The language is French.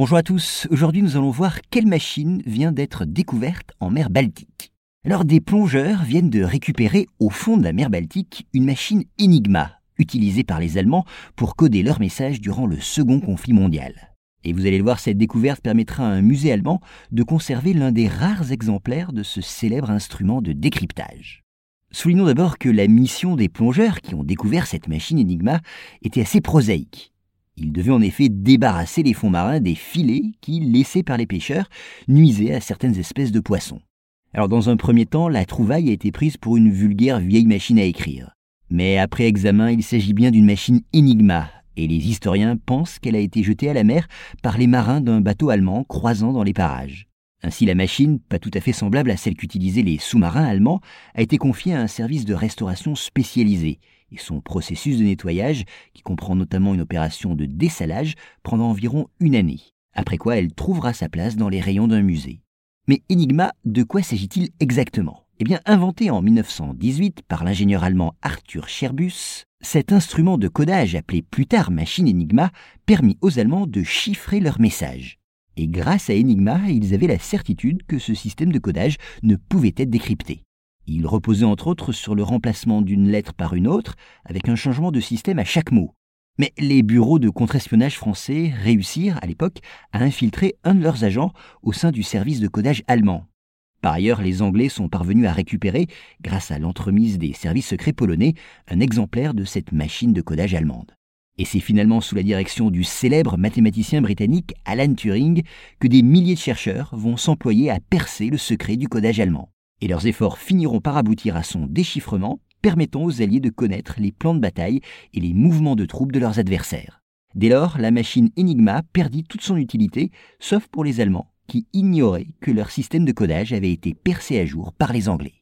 Bonjour à tous, aujourd'hui nous allons voir quelle machine vient d'être découverte en mer Baltique. Alors des plongeurs viennent de récupérer au fond de la mer Baltique une machine Enigma, utilisée par les Allemands pour coder leurs messages durant le second conflit mondial. Et vous allez le voir, cette découverte permettra à un musée allemand de conserver l'un des rares exemplaires de ce célèbre instrument de décryptage. Soulignons d'abord que la mission des plongeurs qui ont découvert cette machine Enigma était assez prosaïque. Ils devaient en effet débarrasser les fonds marins des filets qui, laissés par les pêcheurs, nuisaient à certaines espèces de poissons. Alors dans un premier temps, la trouvaille a été prise pour une vulgaire vieille machine à écrire. Mais après examen, il s'agit bien d'une machine Enigma, et les historiens pensent qu'elle a été jetée à la mer par les marins d'un bateau allemand croisant dans les parages. Ainsi, la machine, pas tout à fait semblable à celle qu'utilisaient les sous-marins allemands, a été confiée à un service de restauration spécialisé, et son processus de nettoyage, qui comprend notamment une opération de dessalage, prendra environ une année, après quoi elle trouvera sa place dans les rayons d'un musée. Mais Enigma, de quoi s'agit-il exactement? Eh bien, inventé en 1918 par l'ingénieur allemand Arthur Scherbus, cet instrument de codage appelé plus tard machine Enigma permit aux Allemands de chiffrer leurs messages. Et grâce à Enigma, ils avaient la certitude que ce système de codage ne pouvait être décrypté. Il reposait entre autres sur le remplacement d'une lettre par une autre, avec un changement de système à chaque mot. Mais les bureaux de contre-espionnage français réussirent, à l'époque, à infiltrer un de leurs agents au sein du service de codage allemand. Par ailleurs, les Anglais sont parvenus à récupérer, grâce à l'entremise des services secrets polonais, un exemplaire de cette machine de codage allemande. Et c'est finalement sous la direction du célèbre mathématicien britannique Alan Turing que des milliers de chercheurs vont s'employer à percer le secret du codage allemand et leurs efforts finiront par aboutir à son déchiffrement, permettant aux Alliés de connaître les plans de bataille et les mouvements de troupes de leurs adversaires. Dès lors, la machine Enigma perdit toute son utilité, sauf pour les Allemands, qui ignoraient que leur système de codage avait été percé à jour par les Anglais.